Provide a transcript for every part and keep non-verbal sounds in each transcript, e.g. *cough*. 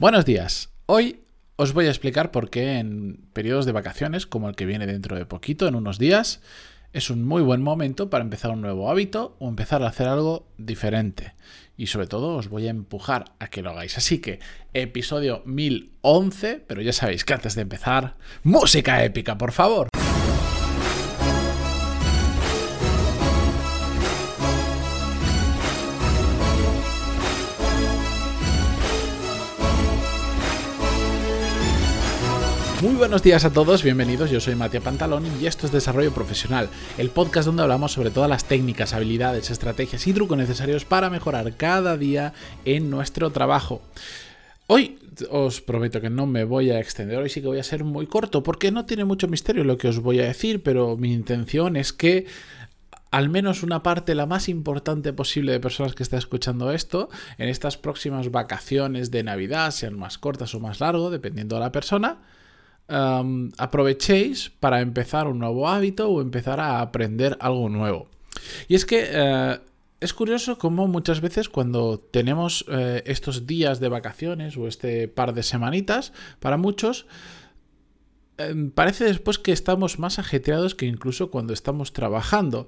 Buenos días. Hoy os voy a explicar por qué en periodos de vacaciones, como el que viene dentro de poquito, en unos días, es un muy buen momento para empezar un nuevo hábito o empezar a hacer algo diferente. Y sobre todo os voy a empujar a que lo hagáis. Así que, episodio 1011, pero ya sabéis que antes de empezar, música épica, por favor. Muy buenos días a todos, bienvenidos, yo soy Matías Pantalón y esto es Desarrollo Profesional, el podcast donde hablamos sobre todas las técnicas, habilidades, estrategias y trucos necesarios para mejorar cada día en nuestro trabajo. Hoy os prometo que no me voy a extender, hoy sí que voy a ser muy corto porque no tiene mucho misterio lo que os voy a decir, pero mi intención es que al menos una parte, la más importante posible de personas que está escuchando esto, en estas próximas vacaciones de Navidad, sean más cortas o más largas, dependiendo de la persona, aprovechéis para empezar un nuevo hábito o empezar a aprender algo nuevo. Y es que eh, es curioso cómo muchas veces cuando tenemos eh, estos días de vacaciones o este par de semanitas, para muchos, em, parece después que estamos más ajetreados que incluso cuando estamos trabajando.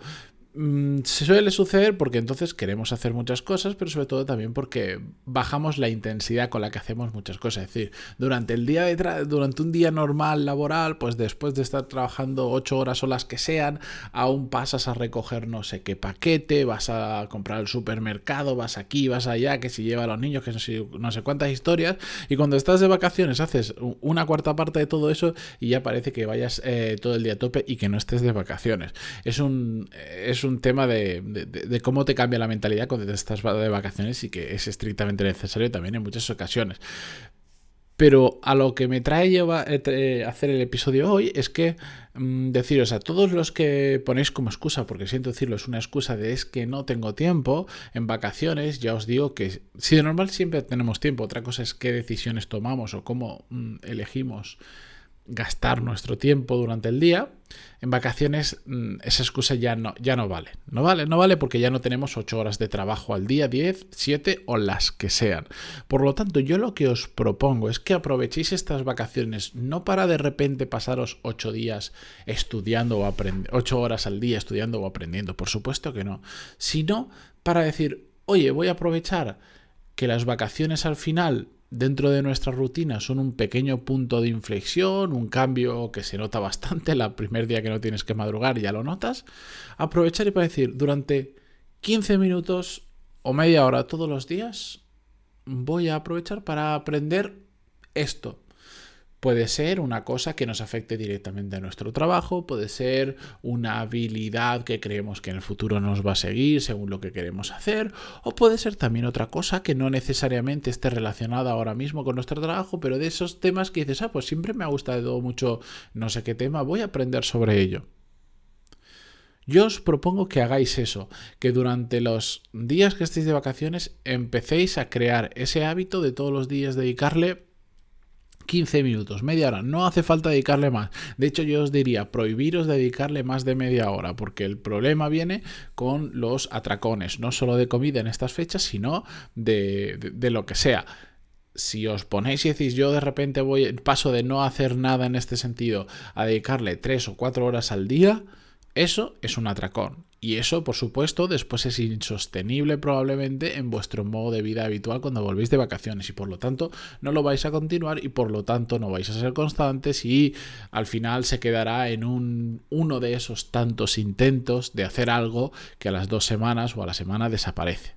Mm, se suele suceder porque entonces queremos hacer muchas cosas, pero sobre todo también porque bajamos la intensidad con la que hacemos muchas cosas. Es decir, durante el día de durante un día normal laboral, pues después de estar trabajando ocho horas o las que sean, aún pasas a recoger no sé qué paquete, vas a comprar al supermercado, vas aquí, vas allá, que si lleva a los niños, que no sé, no sé cuántas historias. Y cuando estás de vacaciones haces una cuarta parte de todo eso y ya parece que vayas eh, todo el día a tope y que no estés de vacaciones. Es un es un tema de, cómo te cambia la mentalidad cuando te estás de vacaciones y que es estrictamente necesario también en muchas ocasiones. Pero a lo que me trae lleva, eh, eh, hacer el episodio hoy es que mm, deciros a todos los que ponéis como excusa, porque siento decirlo, es una excusa de es que no tengo tiempo en vacaciones, ya os digo que si de normal siempre tenemos tiempo, otra cosa es qué decisiones tomamos o cómo mm, elegimos gastar nuestro tiempo durante el día, en vacaciones mm, esa excusa ya no, ya no vale. No vale, no vale porque ya no tenemos 8 horas de trabajo al día, 10, 7 o las que sean. Por lo tanto, yo lo que os propongo es que aprovechéis estas vacaciones no para de repente pasaros 8 días estudiando o aprendiendo, 8 horas al día estudiando o aprendiendo, por supuesto que no, sino para decir, oye, voy a aprovechar que las vacaciones al final dentro de nuestra rutina son un pequeño punto de inflexión, un cambio que se nota bastante, *laughs* el primer día que no tienes que madrugar ya lo notas, aprovechar y para decir, durante 15 minutos o media hora todos los días, voy a aprovechar para aprender esto. Puede ser una cosa que nos afecte directamente a nuestro trabajo, puede ser una habilidad que creemos que en el futuro nos va a seguir según lo que queremos hacer, o puede ser también otra cosa que no necesariamente esté relacionada ahora mismo con nuestro trabajo, pero de esos temas que dices, ah, pues siempre me ha gustado mucho no sé qué tema, voy a aprender sobre ello. Yo os propongo que hagáis eso, que durante los días que estéis de vacaciones empecéis a crear ese hábito de todos los días dedicarle 15 minutos, media hora, no hace falta dedicarle más. De hecho, yo os diría, prohibiros dedicarle más de media hora, porque el problema viene con los atracones, no solo de comida en estas fechas, sino de, de, lo que sea si os ponéis y decís yo de repente voy paso de no hacer nada en este sentido a dedicarle 3 o 4 horas al día, eso es un atracón. Y eso, por supuesto, después es insostenible probablemente en vuestro modo de vida habitual cuando volvéis de vacaciones y por lo tanto no lo vais a continuar y por lo tanto no vais a ser constantes y al final se quedará en un, uno de esos tantos intentos de hacer algo que a las dos semanas o a la semana desaparece.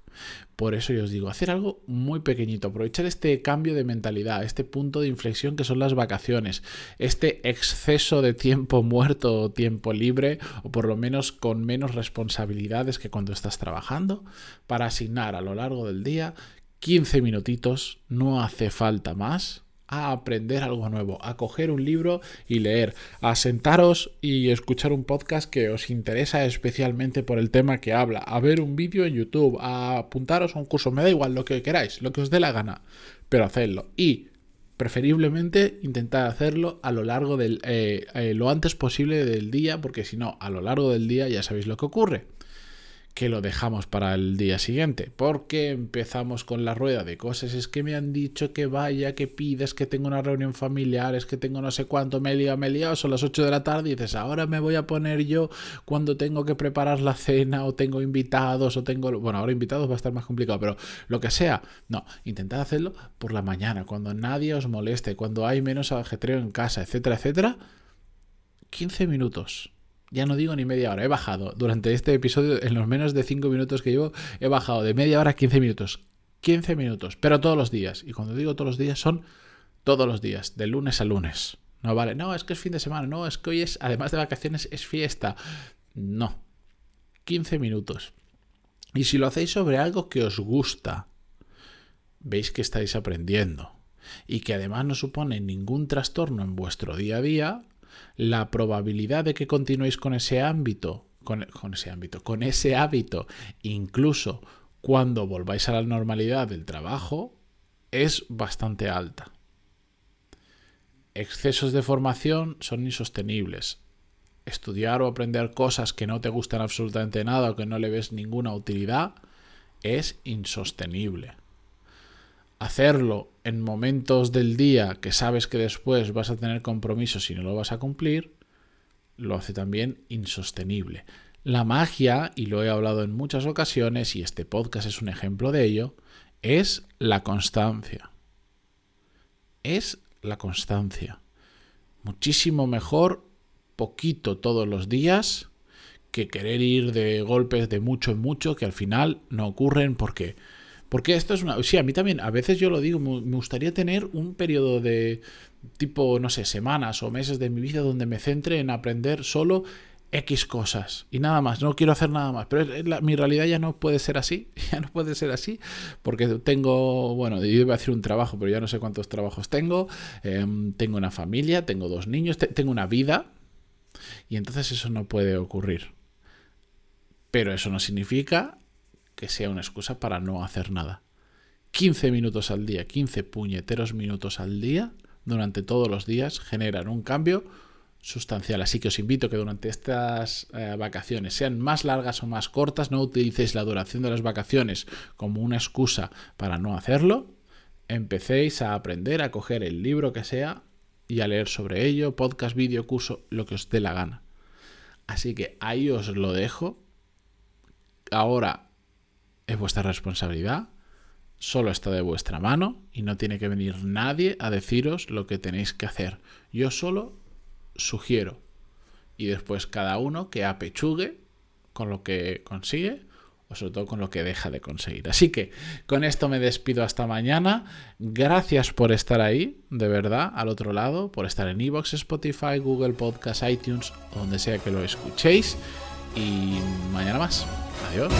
Por eso yo os digo, hacer algo muy pequeñito, aprovechar este cambio de mentalidad, este punto de inflexión que son las vacaciones, este exceso de tiempo muerto o tiempo libre, o por lo menos con menos responsabilidades que cuando estás trabajando, para asignar a lo largo del día 15 minutitos, no hace falta más, a aprender algo nuevo, a coger un libro y leer, a sentaros y escuchar un podcast que os interesa especialmente por el tema que habla, a ver un vídeo en YouTube, a apuntaros a un curso, me da igual lo que queráis, lo que os dé la gana, pero hacedlo. Y preferiblemente intentad hacerlo a lo largo del, eh, eh, lo antes posible del día, porque si no, a lo largo del día ya sabéis lo que ocurre que lo dejamos para el día siguiente, porque empezamos con la rueda de cosas, es que me han dicho que vaya, que pides, que tengo una reunión familiar, es que tengo no sé cuánto, me he liado, me he liado, son las 8 de la tarde y dices, ahora me voy a poner yo cuando tengo que preparar la cena o tengo invitados o tengo, bueno, ahora invitados va a estar más complicado, pero lo que sea, no, intentad hacerlo por la mañana, cuando nadie os moleste, cuando hay menos ajetreo en casa, etcétera, etcétera, 15 minutos ya no digo ni media hora, he bajado durante este episodio, en los menos de 5 minutos que llevo, he bajado de media hora a 15 minutos. 15 minutos, pero todos los días. Y cuando digo todos los días son todos los días, de lunes a lunes. No vale, no, es que es fin de semana, no, es que hoy es, además de vacaciones, es fiesta. No, 15 minutos. Y si lo hacéis sobre algo que os gusta, veis que estáis aprendiendo y que además no supone ningún trastorno en vuestro día a día, la probabilidad de que continuéis con ese ámbito, con, ese ámbito, con ese hábito, incluso cuando volváis a la normalidad del trabajo, es bastante alta. Excesos de formación son insostenibles. Estudiar o aprender cosas que no te gustan absolutamente nada o que no le ves ninguna utilidad es insostenible hacerlo en momentos del día que sabes que después vas a tener compromisos y no lo vas a cumplir, lo hace también insostenible. La magia, y lo he hablado en muchas ocasiones, y este podcast es un ejemplo de ello, es la constancia. Es la constancia. Muchísimo mejor poquito todos los días que querer ir de golpes de mucho en mucho que al final no ocurren porque porque esto es una... Sí, a mí también, a veces yo lo digo, me gustaría tener un periodo de tipo, no sé, semanas o meses de mi vida donde me centre en aprender solo X cosas y nada más, no quiero hacer nada más, pero mi realidad ya no puede ser así, *laughs* ya no puede ser así, porque tengo, bueno, yo iba a hacer un trabajo, pero ya no sé cuántos trabajos tengo, em, tengo una familia, tengo dos niños, tengo una vida, y entonces eso no puede ocurrir. Pero eso no significa que sea una excusa para no hacer nada. 15 minutos al día, 15 puñeteros minutos al día, durante todos los días, generan un cambio sustancial. Así que os invito a que durante estas eh, vacaciones, sean más largas o más cortas, no utilicéis la duración de las vacaciones como una excusa para no hacerlo. Empecéis a aprender, a coger el libro que sea y a leer sobre ello, podcast, vídeo, curso, lo que os dé la gana. Así que ahí os lo dejo. Ahora es vuestra responsabilidad, solo está de vuestra mano y no tiene que venir nadie a deciros lo que tenéis que hacer. Yo solo sugiero y después cada uno que apechugue con lo que consigue o sobre todo con lo que deja de conseguir. Así que con esto me despido hasta mañana. Gracias por estar ahí, de verdad, al otro lado, por estar en Evox, Spotify, Google Podcast, iTunes, donde sea que lo escuchéis. Y mañana más. Adiós.